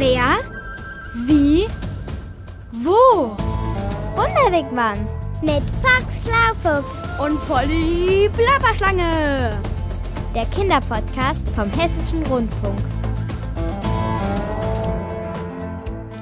Wer? Wie? Wo? Wunderwegmann mit Fox Schlaufuchs Und Polly Plapperschlange. der Kinderpodcast vom Hessischen Rundfunk.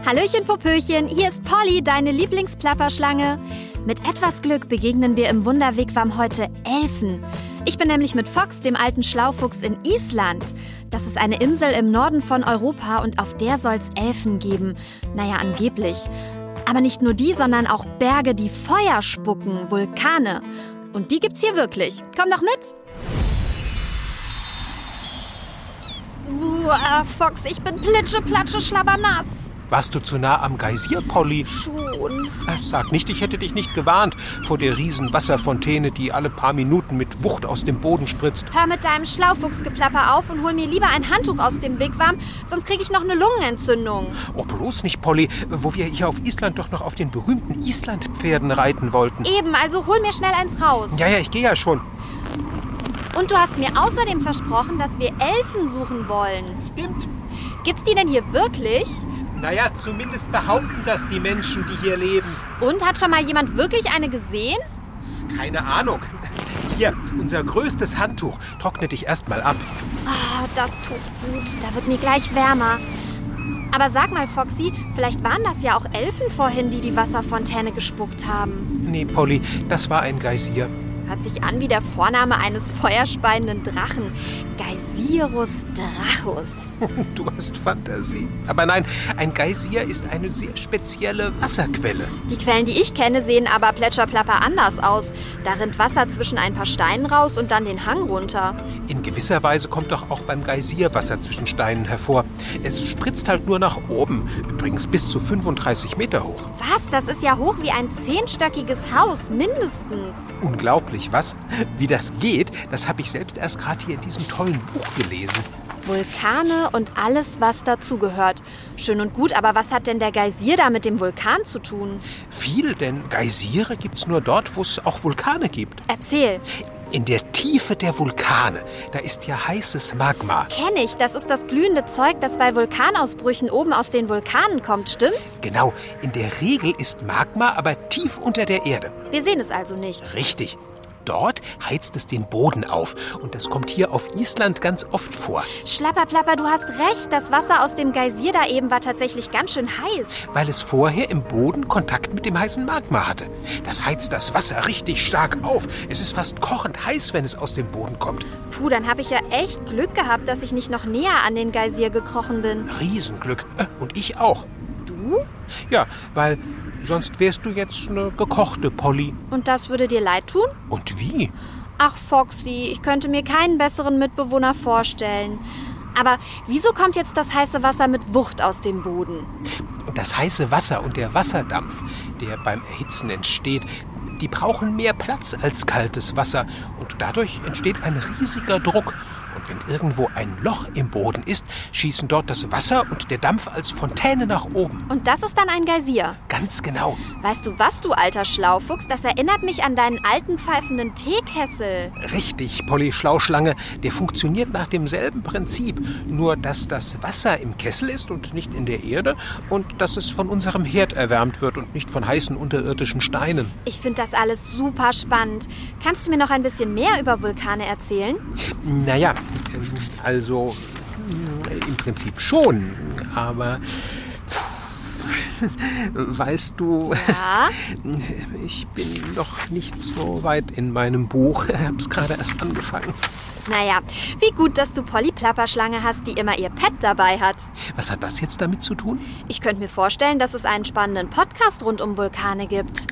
Hallöchen, Popöchen, hier ist Polly, deine Lieblingsplapperschlange. Mit etwas Glück begegnen wir im Wunderwegwam heute Elfen. Ich bin nämlich mit Fox, dem alten Schlaufuchs, in Island. Das ist eine Insel im Norden von Europa und auf der soll's Elfen geben. Naja, angeblich. Aber nicht nur die, sondern auch Berge, die Feuer spucken, Vulkane. Und die gibt's hier wirklich. Komm doch mit! Uah, Fox, ich bin plitsche, platsche, schlabbernass. Warst du zu nah am Geysir, Polly? Schon. Äh, Sag nicht, ich hätte dich nicht gewarnt vor der riesen Wasserfontäne, die alle paar Minuten mit Wucht aus dem Boden spritzt. Hör mit deinem Schlaufuchsgeplapper auf und hol mir lieber ein Handtuch aus dem Wigwam, sonst kriege ich noch eine Lungenentzündung. Oh, bloß nicht, Polly, wo wir hier auf Island doch noch auf den berühmten Islandpferden reiten wollten. Eben, also hol mir schnell eins raus. Ja, ja, ich gehe ja schon. Und du hast mir außerdem versprochen, dass wir Elfen suchen wollen. Stimmt. Gibt's die denn hier wirklich? Naja, zumindest behaupten das die Menschen, die hier leben. Und hat schon mal jemand wirklich eine gesehen? Keine Ahnung. Hier, unser größtes Handtuch. Trockne dich erst mal ab. Ah, das tut gut. Da wird mir gleich wärmer. Aber sag mal, Foxy, vielleicht waren das ja auch Elfen vorhin, die die Wasserfontäne gespuckt haben. Nee, Polly, das war ein Geysir. Hört sich an wie der Vorname eines feuerspeienden Drachen. Geysirus Drachus. Du hast Fantasie. Aber nein, ein Geysir ist eine sehr spezielle Wasserquelle. Die Quellen, die ich kenne, sehen aber plätscherplapper anders aus. Da rinnt Wasser zwischen ein paar Steinen raus und dann den Hang runter. In gewisser Weise kommt doch auch beim Geysir Wasser zwischen Steinen hervor. Es spritzt halt nur nach oben. Übrigens bis zu 35 Meter hoch. Was? Das ist ja hoch wie ein zehnstöckiges Haus, mindestens. Unglaublich, was? Wie das geht, das habe ich selbst erst gerade hier in diesem tollen Buch gelesen. Vulkane und alles, was dazugehört. Schön und gut, aber was hat denn der Geysir da mit dem Vulkan zu tun? Viel, denn Geysire gibt's nur dort, wo es auch Vulkane gibt. Erzähl. In der Tiefe der Vulkane, da ist ja heißes Magma. Kenn ich, das ist das glühende Zeug, das bei Vulkanausbrüchen oben aus den Vulkanen kommt, stimmt's? Genau, in der Regel ist Magma aber tief unter der Erde. Wir sehen es also nicht. Richtig. Dort heizt es den Boden auf. Und das kommt hier auf Island ganz oft vor. Schlapperplapper, du hast recht. Das Wasser aus dem Geysir da eben war tatsächlich ganz schön heiß. Weil es vorher im Boden Kontakt mit dem heißen Magma hatte. Das heizt das Wasser richtig stark auf. Es ist fast kochend heiß, wenn es aus dem Boden kommt. Puh, dann habe ich ja echt Glück gehabt, dass ich nicht noch näher an den Geysir gekrochen bin. Riesenglück. Äh, Und ich auch. Du? Ja, weil sonst wärst du jetzt eine gekochte Polly. Und das würde dir leid tun? Und wie? Ach, Foxy, ich könnte mir keinen besseren Mitbewohner vorstellen. Aber wieso kommt jetzt das heiße Wasser mit Wucht aus dem Boden? Das heiße Wasser und der Wasserdampf, der beim Erhitzen entsteht, die brauchen mehr Platz als kaltes Wasser und dadurch entsteht ein riesiger Druck. Und wenn irgendwo ein Loch im Boden ist, schießen dort das Wasser und der Dampf als Fontäne nach oben. Und das ist dann ein Geysir. Ganz genau. Weißt du was, du alter Schlaufuchs? Das erinnert mich an deinen alten pfeifenden Teekessel. Richtig, Polly Schlauschlange, der funktioniert nach demselben Prinzip. Nur, dass das Wasser im Kessel ist und nicht in der Erde und dass es von unserem Herd erwärmt wird und nicht von heißen unterirdischen Steinen. Ich finde das alles super spannend. Kannst du mir noch ein bisschen mehr über Vulkane erzählen? Naja, also mm, im Prinzip schon, aber weißt du, Ja? ich bin noch nicht so weit in meinem Buch. Ich hab's gerade erst angefangen. Naja, wie gut, dass du Polly Plapperschlange hast, die immer ihr Pet dabei hat. Was hat das jetzt damit zu tun? Ich könnte mir vorstellen, dass es einen spannenden Podcast rund um Vulkane gibt.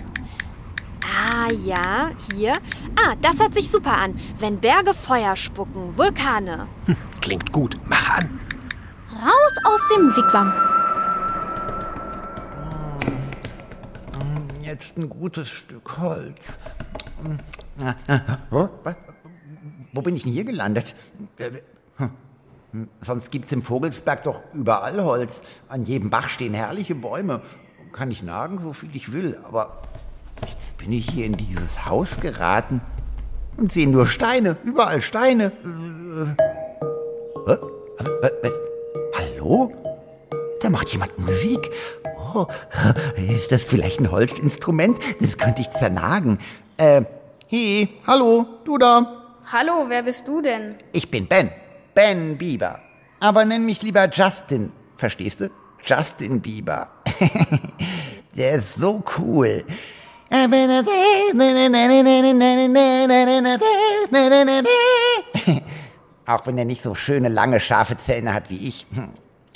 Ah ja, hier. Ah, das hört sich super an. Wenn Berge Feuer spucken, Vulkane. Hm, klingt gut. Mach an. Raus aus dem Wigwam. Jetzt ein gutes Stück Holz. Was? Wo bin ich denn hier gelandet? Äh, hm, Sonst gibt's im Vogelsberg doch überall Holz. An jedem Bach stehen herrliche Bäume. Kann ich nagen, so viel ich will. Aber jetzt bin ich hier in dieses Haus geraten und sehe nur Steine. Überall Steine. Äh, äh? Was? Hallo? da macht jemand Musik. Oh, ist das vielleicht ein Holzinstrument? Das könnte ich zernagen. Äh, hey, hallo, du da? Hallo, wer bist du denn? Ich bin Ben. Ben Bieber. Aber nenn mich lieber Justin. Verstehst du? Justin Bieber. Der ist so cool. Auch wenn er nicht so schöne, lange, scharfe Zähne hat wie ich.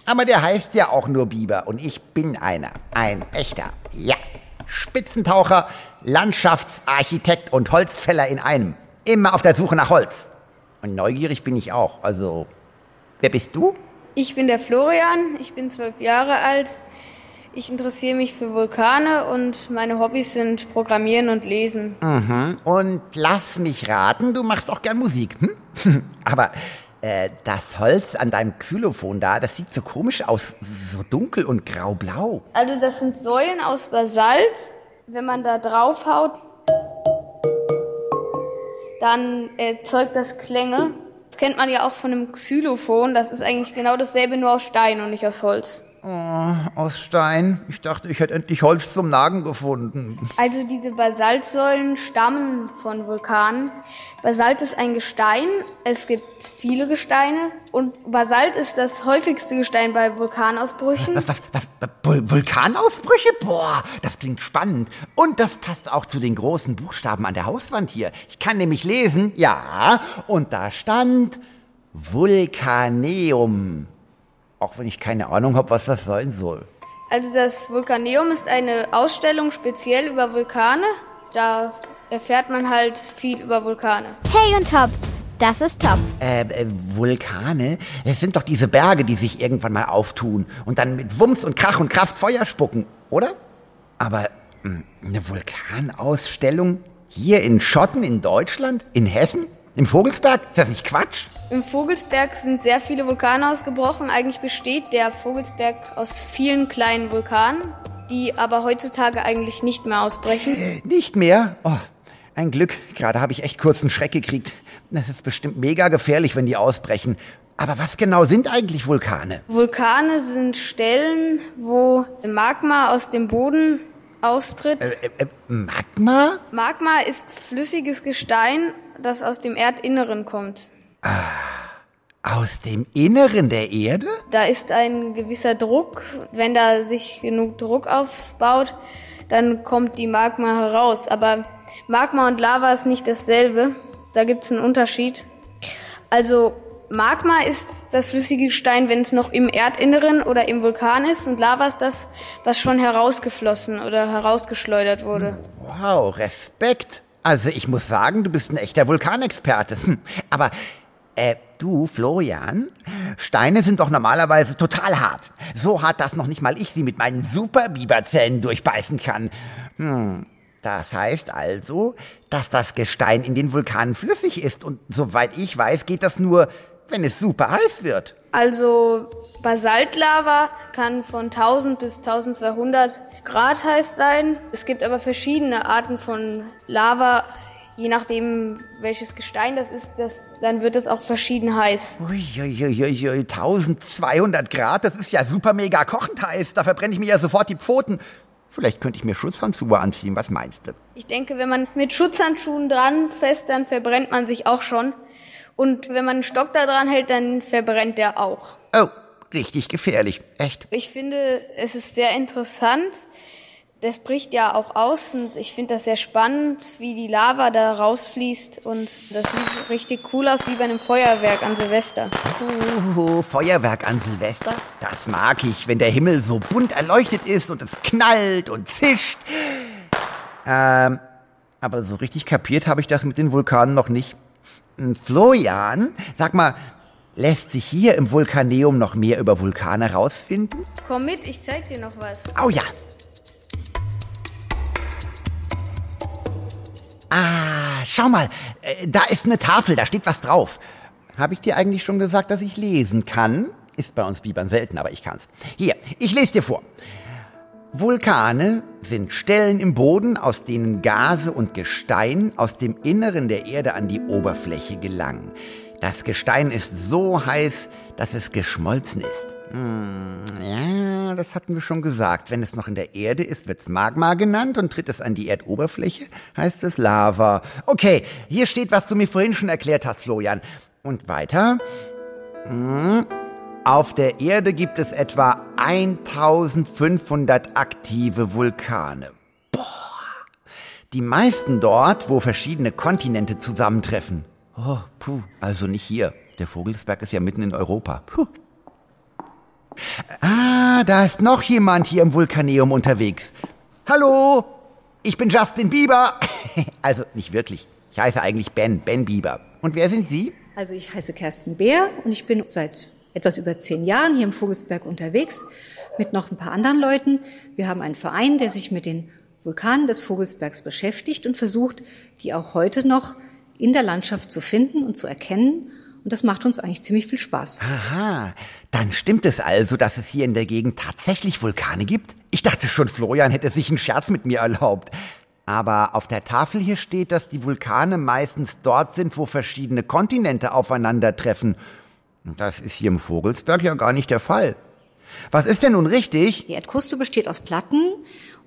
Aber der heißt ja auch nur Biber und ich bin einer. Ein echter. Ja. Spitzentaucher, Landschaftsarchitekt und Holzfäller in einem. Immer auf der Suche nach Holz. Und neugierig bin ich auch. Also, wer bist du? Ich bin der Florian, ich bin zwölf Jahre alt. Ich interessiere mich für Vulkane und meine Hobbys sind Programmieren und Lesen. Mhm. Und lass mich raten, du machst auch gern Musik. Hm? Aber äh, das Holz an deinem Xylophon da, das sieht so komisch aus, so dunkel und graublau. Also das sind Säulen aus Basalt. Wenn man da draufhaut, dann erzeugt das Klänge. Das kennt man ja auch von einem Xylophon. Das ist eigentlich genau dasselbe, nur aus Stein und nicht aus Holz. Oh, aus Stein. Ich dachte, ich hätte endlich Holz zum Nagen gefunden. Also diese Basaltsäulen stammen von Vulkanen. Basalt ist ein Gestein. Es gibt viele Gesteine. Und Basalt ist das häufigste Gestein bei Vulkanausbrüchen. Was, was, was, Vulkanausbrüche? Boah, das klingt spannend. Und das passt auch zu den großen Buchstaben an der Hauswand hier. Ich kann nämlich lesen, ja, und da stand Vulkaneum. Auch wenn ich keine Ahnung habe, was das sein soll. Also das Vulkaneum ist eine Ausstellung speziell über Vulkane. Da erfährt man halt viel über Vulkane. Hey und Top, das ist Top. Äh, äh, Vulkane? Es sind doch diese Berge, die sich irgendwann mal auftun und dann mit Wumms und Krach und Kraft Feuer spucken, oder? Aber mh, eine Vulkanausstellung hier in Schotten in Deutschland? In Hessen? Im Vogelsberg? Ist das nicht Quatsch? Im Vogelsberg sind sehr viele Vulkane ausgebrochen. Eigentlich besteht der Vogelsberg aus vielen kleinen Vulkanen, die aber heutzutage eigentlich nicht mehr ausbrechen. Nicht mehr? Oh, ein Glück. Gerade habe ich echt kurz einen Schreck gekriegt. Das ist bestimmt mega gefährlich, wenn die ausbrechen. Aber was genau sind eigentlich Vulkane? Vulkane sind Stellen, wo Magma aus dem Boden austritt. Äh, äh, Magma? Magma ist flüssiges Gestein, das aus dem Erdinneren kommt. Aus dem Inneren der Erde? Da ist ein gewisser Druck. Wenn da sich genug Druck aufbaut, dann kommt die Magma heraus. Aber Magma und Lava ist nicht dasselbe. Da gibt es einen Unterschied. Also Magma ist das flüssige Gestein, wenn es noch im Erdinneren oder im Vulkan ist und Lava ist das, was schon herausgeflossen oder herausgeschleudert wurde. Wow, Respekt. Also ich muss sagen, du bist ein echter Vulkanexperte. Hm, Aber äh, du, Florian, Steine sind doch normalerweise total hart. So hart, dass noch nicht mal ich sie mit meinen Super-Biberzähnen durchbeißen kann. Hm. Das heißt also, dass das Gestein in den Vulkanen flüssig ist und soweit ich weiß, geht das nur, wenn es super heiß wird. Also Basaltlava kann von 1000 bis 1200 Grad heiß sein. Es gibt aber verschiedene Arten von Lava. Je nachdem, welches Gestein das ist, das, dann wird es auch verschieden heiß. Uiuiuiui, 1200 Grad, das ist ja super mega kochend heiß. Da verbrenne ich mir ja sofort die Pfoten. Vielleicht könnte ich mir Schutzhandschuhe anziehen, was meinst du? Ich denke, wenn man mit Schutzhandschuhen dran fest, dann verbrennt man sich auch schon. Und wenn man einen Stock da dran hält, dann verbrennt der auch. Oh, richtig gefährlich. Echt? Ich finde, es ist sehr interessant. Das bricht ja auch aus und ich finde das sehr spannend, wie die Lava da rausfließt und das sieht richtig cool aus wie bei einem Feuerwerk an Silvester. Oh, Feuerwerk an Silvester? Das mag ich, wenn der Himmel so bunt erleuchtet ist und es knallt und zischt. Ähm, aber so richtig kapiert habe ich das mit den Vulkanen noch nicht. Florian, sag mal, lässt sich hier im Vulkaneum noch mehr über Vulkane rausfinden? Komm mit, ich zeig dir noch was. Oh ja. Ah, schau mal, äh, da ist eine Tafel, da steht was drauf. Habe ich dir eigentlich schon gesagt, dass ich lesen kann? Ist bei uns Bibern selten, aber ich kann's. Hier, ich lese dir vor. Vulkane sind Stellen im Boden, aus denen Gase und Gestein aus dem Inneren der Erde an die Oberfläche gelangen. Das Gestein ist so heiß, dass es geschmolzen ist. Hm, ja, das hatten wir schon gesagt. Wenn es noch in der Erde ist, wird's Magma genannt und tritt es an die Erdoberfläche, heißt es Lava. Okay, hier steht, was du mir vorhin schon erklärt hast, Florian. Und weiter? Hm. Auf der Erde gibt es etwa 1500 aktive Vulkane. Boah. Die meisten dort, wo verschiedene Kontinente zusammentreffen. Oh, puh, also nicht hier. Der Vogelsberg ist ja mitten in Europa. Puh. Ah, da ist noch jemand hier im Vulkaneum unterwegs. Hallo, ich bin Justin Bieber. also nicht wirklich. Ich heiße eigentlich Ben, Ben Bieber. Und wer sind Sie? Also ich heiße Kerstin Beer und ich bin seit etwas über zehn Jahren hier im Vogelsberg unterwegs mit noch ein paar anderen Leuten. Wir haben einen Verein, der sich mit den Vulkanen des Vogelsbergs beschäftigt und versucht, die auch heute noch in der Landschaft zu finden und zu erkennen. Und das macht uns eigentlich ziemlich viel Spaß. Aha, dann stimmt es also, dass es hier in der Gegend tatsächlich Vulkane gibt? Ich dachte schon, Florian hätte sich einen Scherz mit mir erlaubt. Aber auf der Tafel hier steht, dass die Vulkane meistens dort sind, wo verschiedene Kontinente aufeinandertreffen. Das ist hier im Vogelsberg ja gar nicht der Fall. Was ist denn nun richtig? Die Erdkruste besteht aus Platten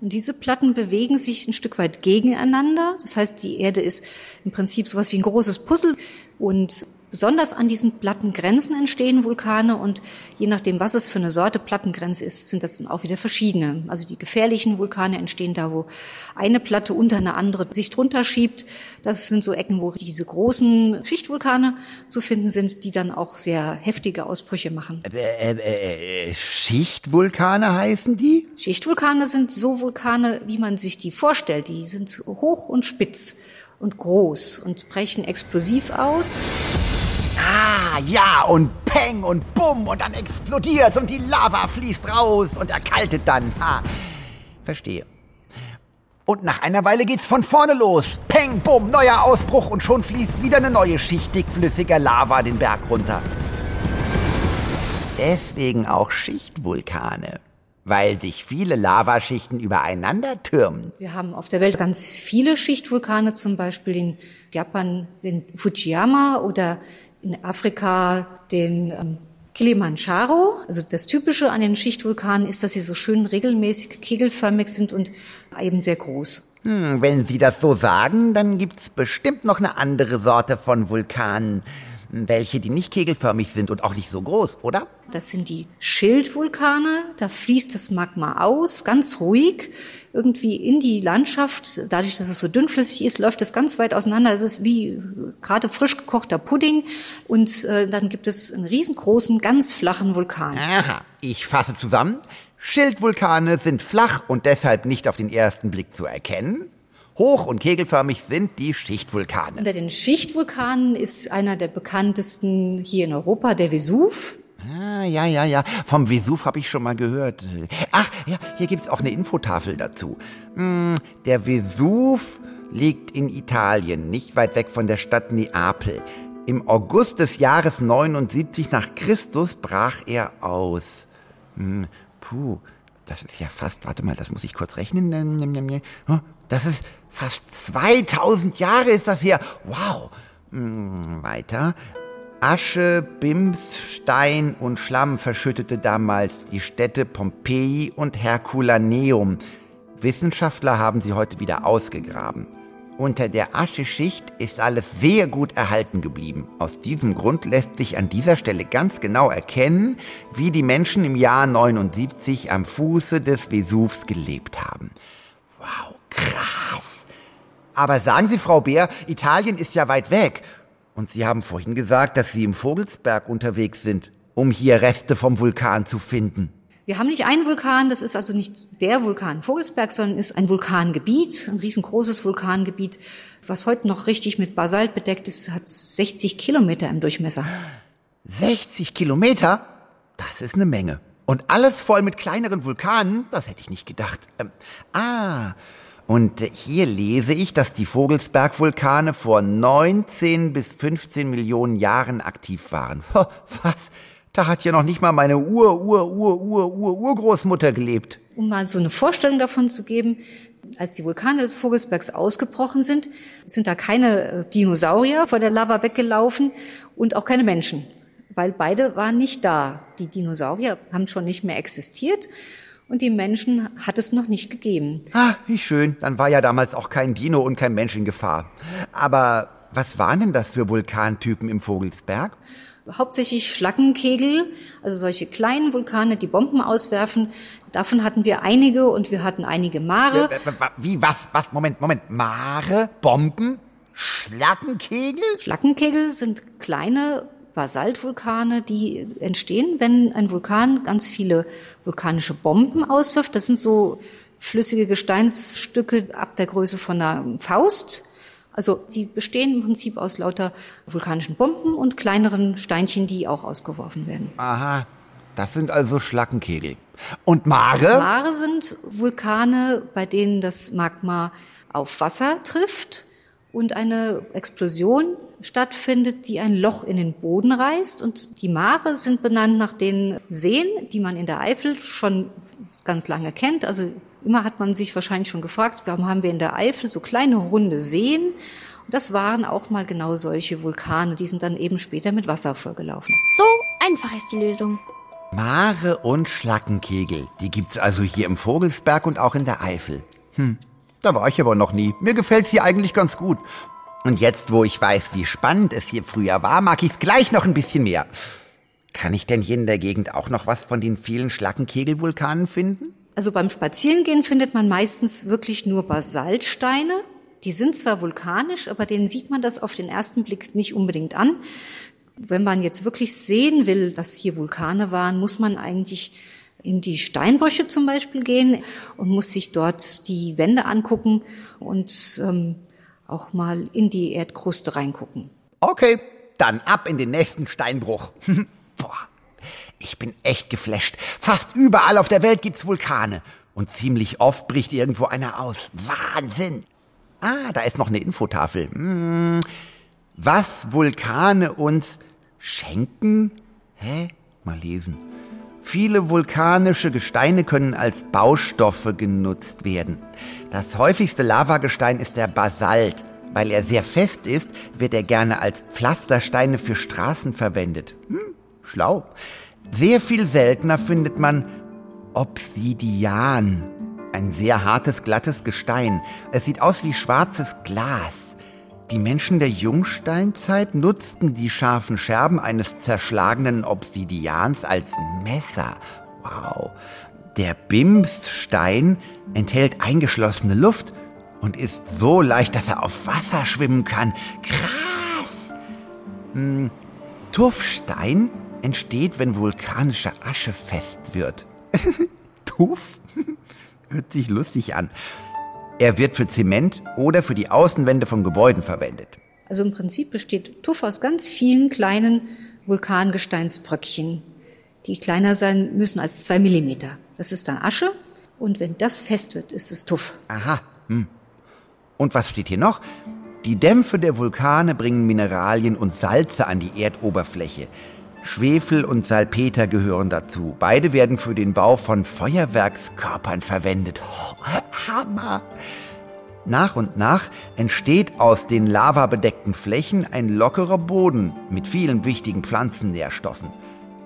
und diese Platten bewegen sich ein Stück weit gegeneinander. Das heißt, die Erde ist im Prinzip sowas wie ein großes Puzzle und Besonders an diesen Plattengrenzen entstehen Vulkane und je nachdem, was es für eine Sorte Plattengrenze ist, sind das dann auch wieder verschiedene. Also die gefährlichen Vulkane entstehen da, wo eine Platte unter eine andere sich drunter schiebt. Das sind so Ecken, wo diese großen Schichtvulkane zu finden sind, die dann auch sehr heftige Ausbrüche machen. Äh, äh, äh, Schichtvulkane heißen die? Schichtvulkane sind so Vulkane, wie man sich die vorstellt. Die sind hoch und spitz und groß und brechen explosiv aus. Ah, ja, und Peng und Bumm und dann explodiert's und die Lava fließt raus und erkaltet dann. Ha, verstehe. Und nach einer Weile geht's von vorne los. Peng, bumm, neuer Ausbruch und schon fließt wieder eine neue Schicht dickflüssiger Lava den Berg runter. Deswegen auch Schichtvulkane weil sich viele Lavaschichten übereinander türmen. Wir haben auf der Welt ganz viele Schichtvulkane, zum Beispiel in Japan den Fujiyama oder in Afrika den ähm, Kilimanjaro. Also das Typische an den Schichtvulkanen ist, dass sie so schön regelmäßig kegelförmig sind und eben sehr groß. Hm, wenn Sie das so sagen, dann gibt's bestimmt noch eine andere Sorte von Vulkanen welche, die nicht kegelförmig sind und auch nicht so groß, oder? Das sind die Schildvulkane. Da fließt das Magma aus, ganz ruhig, irgendwie in die Landschaft. Dadurch, dass es so dünnflüssig ist, läuft es ganz weit auseinander. Es ist wie gerade frisch gekochter Pudding. Und äh, dann gibt es einen riesengroßen, ganz flachen Vulkan. Aha, ich fasse zusammen. Schildvulkane sind flach und deshalb nicht auf den ersten Blick zu erkennen. Hoch- und kegelförmig sind die Schichtvulkane. Unter den Schichtvulkanen ist einer der bekanntesten hier in Europa der Vesuv. Ah, ja, ja, ja. Vom Vesuv habe ich schon mal gehört. Ach, ja, hier gibt's auch eine Infotafel dazu. Hm, der Vesuv liegt in Italien, nicht weit weg von der Stadt Neapel. Im August des Jahres 79 nach Christus brach er aus. Hm, puh, das ist ja fast, warte mal, das muss ich kurz rechnen. Das ist fast 2000 Jahre ist das her. Wow. Hm, weiter. Asche, Bims, Stein und Schlamm verschüttete damals die Städte Pompeji und Herculaneum. Wissenschaftler haben sie heute wieder ausgegraben. Unter der Ascheschicht ist alles sehr gut erhalten geblieben. Aus diesem Grund lässt sich an dieser Stelle ganz genau erkennen, wie die Menschen im Jahr 79 am Fuße des Vesuvs gelebt haben. Wow. Aber sagen Sie, Frau Bär, Italien ist ja weit weg. Und Sie haben vorhin gesagt, dass Sie im Vogelsberg unterwegs sind, um hier Reste vom Vulkan zu finden. Wir haben nicht einen Vulkan, das ist also nicht der Vulkan Vogelsberg, sondern ist ein Vulkangebiet, ein riesengroßes Vulkangebiet, was heute noch richtig mit Basalt bedeckt ist, hat 60 Kilometer im Durchmesser. 60 Kilometer? Das ist eine Menge. Und alles voll mit kleineren Vulkanen? Das hätte ich nicht gedacht. Ähm, ah, und hier lese ich, dass die Vogelsberg-Vulkane vor 19 bis 15 Millionen Jahren aktiv waren. Was? Da hat ja noch nicht mal meine Ur, Ur, Ur, Ur, Ur, Urgroßmutter gelebt. Um mal so eine Vorstellung davon zu geben, als die Vulkane des Vogelsbergs ausgebrochen sind, sind da keine äh, Dinosaurier vor der Lava weggelaufen und auch keine Menschen. weil beide waren nicht da. Die Dinosaurier haben schon nicht mehr existiert und die Menschen hat es noch nicht gegeben. Ah, wie schön. Dann war ja damals auch kein Dino und kein Mensch in Gefahr. Aber was waren denn das für Vulkantypen im Vogelsberg? Hauptsächlich Schlackenkegel, also solche kleinen Vulkane, die Bomben auswerfen. Davon hatten wir einige und wir hatten einige Mare. Äh, Wie, was, was? Moment, Moment. Mare? Bomben? Schlackenkegel? Schlackenkegel sind kleine Basaltvulkane, die entstehen, wenn ein Vulkan ganz viele vulkanische Bomben auswirft. Das sind so flüssige Gesteinsstücke ab der Größe von einer Faust. Also sie bestehen im Prinzip aus lauter vulkanischen Bomben und kleineren Steinchen, die auch ausgeworfen werden. Aha, das sind also Schlackenkegel. Und Mare? Mare sind Vulkane, bei denen das Magma auf Wasser trifft und eine Explosion stattfindet, die ein Loch in den Boden reißt. Und die Mare sind benannt nach den Seen, die man in der Eifel schon ganz lange kennt. Also immer hat man sich wahrscheinlich schon gefragt, warum haben wir in der Eifel so kleine runde Seen? Und das waren auch mal genau solche Vulkane. Die sind dann eben später mit Wasser vollgelaufen. So einfach ist die Lösung. Mare und Schlackenkegel. Die gibt's also hier im Vogelsberg und auch in der Eifel. Hm, da war ich aber noch nie. Mir gefällt's hier eigentlich ganz gut. Und jetzt, wo ich weiß, wie spannend es hier früher war, mag ich's gleich noch ein bisschen mehr. Kann ich denn hier in der Gegend auch noch was von den vielen Schlackenkegelvulkanen finden? Also beim Spazierengehen findet man meistens wirklich nur Basaltsteine. Die sind zwar vulkanisch, aber denen sieht man das auf den ersten Blick nicht unbedingt an. Wenn man jetzt wirklich sehen will, dass hier Vulkane waren, muss man eigentlich in die Steinbrüche zum Beispiel gehen und muss sich dort die Wände angucken und ähm, auch mal in die Erdkruste reingucken. Okay, dann ab in den nächsten Steinbruch. Boah, ich bin echt geflasht. Fast überall auf der Welt gibt's Vulkane. Und ziemlich oft bricht irgendwo einer aus. Wahnsinn. Ah, da ist noch eine Infotafel. Hm. Was Vulkane uns schenken? Hä? Mal lesen. Viele vulkanische Gesteine können als Baustoffe genutzt werden. Das häufigste Lavagestein ist der Basalt. Weil er sehr fest ist, wird er gerne als Pflastersteine für Straßen verwendet. Hm, schlau. Sehr viel seltener findet man Obsidian. Ein sehr hartes, glattes Gestein. Es sieht aus wie schwarzes Glas. Die Menschen der Jungsteinzeit nutzten die scharfen Scherben eines zerschlagenen Obsidians als Messer. Wow. Der Bimsstein enthält eingeschlossene Luft und ist so leicht, dass er auf Wasser schwimmen kann. Krass! Hm, Tuffstein entsteht, wenn vulkanische Asche fest wird. Tuff? Hört sich lustig an. Er wird für Zement oder für die Außenwände von Gebäuden verwendet. Also im Prinzip besteht Tuff aus ganz vielen kleinen Vulkangesteinsbröckchen, die kleiner sein müssen als zwei Millimeter. Das ist dann Asche und wenn das fest wird, ist es Tuff. Aha. Hm. Und was steht hier noch? Die Dämpfe der Vulkane bringen Mineralien und Salze an die Erdoberfläche. Schwefel und Salpeter gehören dazu. Beide werden für den Bau von Feuerwerkskörpern verwendet. Oh, Hammer! Nach und nach entsteht aus den lavabedeckten Flächen ein lockerer Boden mit vielen wichtigen Pflanzennährstoffen.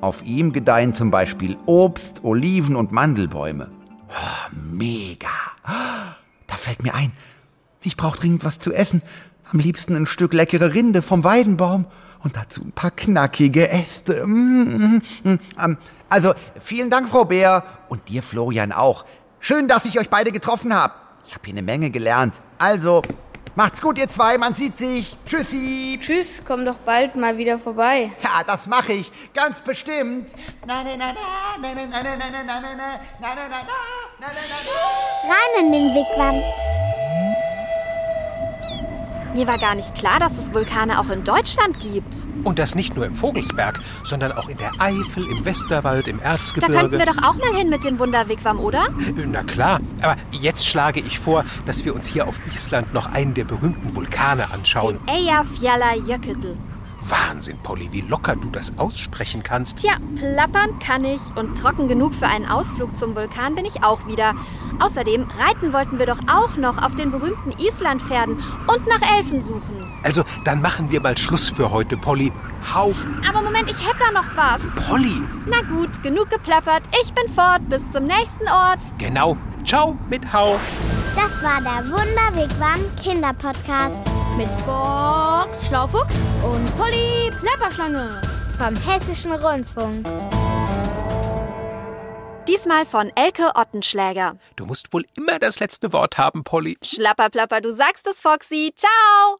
Auf ihm gedeihen zum Beispiel Obst, Oliven und Mandelbäume. Oh, mega! Da fällt mir ein, ich brauche dringend was zu essen. Am liebsten ein Stück leckere Rinde vom Weidenbaum und dazu ein paar knackige Äste. Mm, mm, mm. Also, vielen Dank, Frau Bär. Und dir, Florian, auch. Schön, dass ich euch beide getroffen habe. Ich habe hier eine Menge gelernt. Also, macht's gut, ihr zwei. Man sieht sich. Tschüssi. Tschüss, komm doch bald mal wieder vorbei. Ja, das mache ich. Ganz bestimmt. Na, na, na, na, Mir war gar nicht klar, dass es Vulkane auch in Deutschland gibt. Und das nicht nur im Vogelsberg, sondern auch in der Eifel, im Westerwald, im Da Erzgebirge. könnten wir doch auch mal hin mit dem Wunderwigwam, oder? Na klar, aber jetzt schlage ich vor, dass wir uns hier auf Island noch einen der berühmten Vulkane anschauen. Den Eyjafjallajökull. Wahnsinn, Polly, wie locker du das aussprechen kannst. Tja, plappern kann ich und trocken genug für einen Ausflug zum Vulkan bin ich auch wieder. Außerdem reiten wollten wir doch auch noch auf den berühmten Islandpferden und nach Elfen suchen. Also, dann machen wir mal Schluss für heute, Polly. Hau, Aber Moment, ich hätte da noch was. Polly. Na gut, genug geplappert. Ich bin fort. Bis zum nächsten Ort. Genau. Ciao mit Hau. Das war der Wunderwegwam Kinderpodcast Mit Box Schlaufuchs und Polly Plapperschlange. vom Hessischen Rundfunk. Diesmal von Elke Ottenschläger. Du musst wohl immer das letzte Wort haben, Polly. Schlapperplapper, du sagst es, Foxy. Ciao.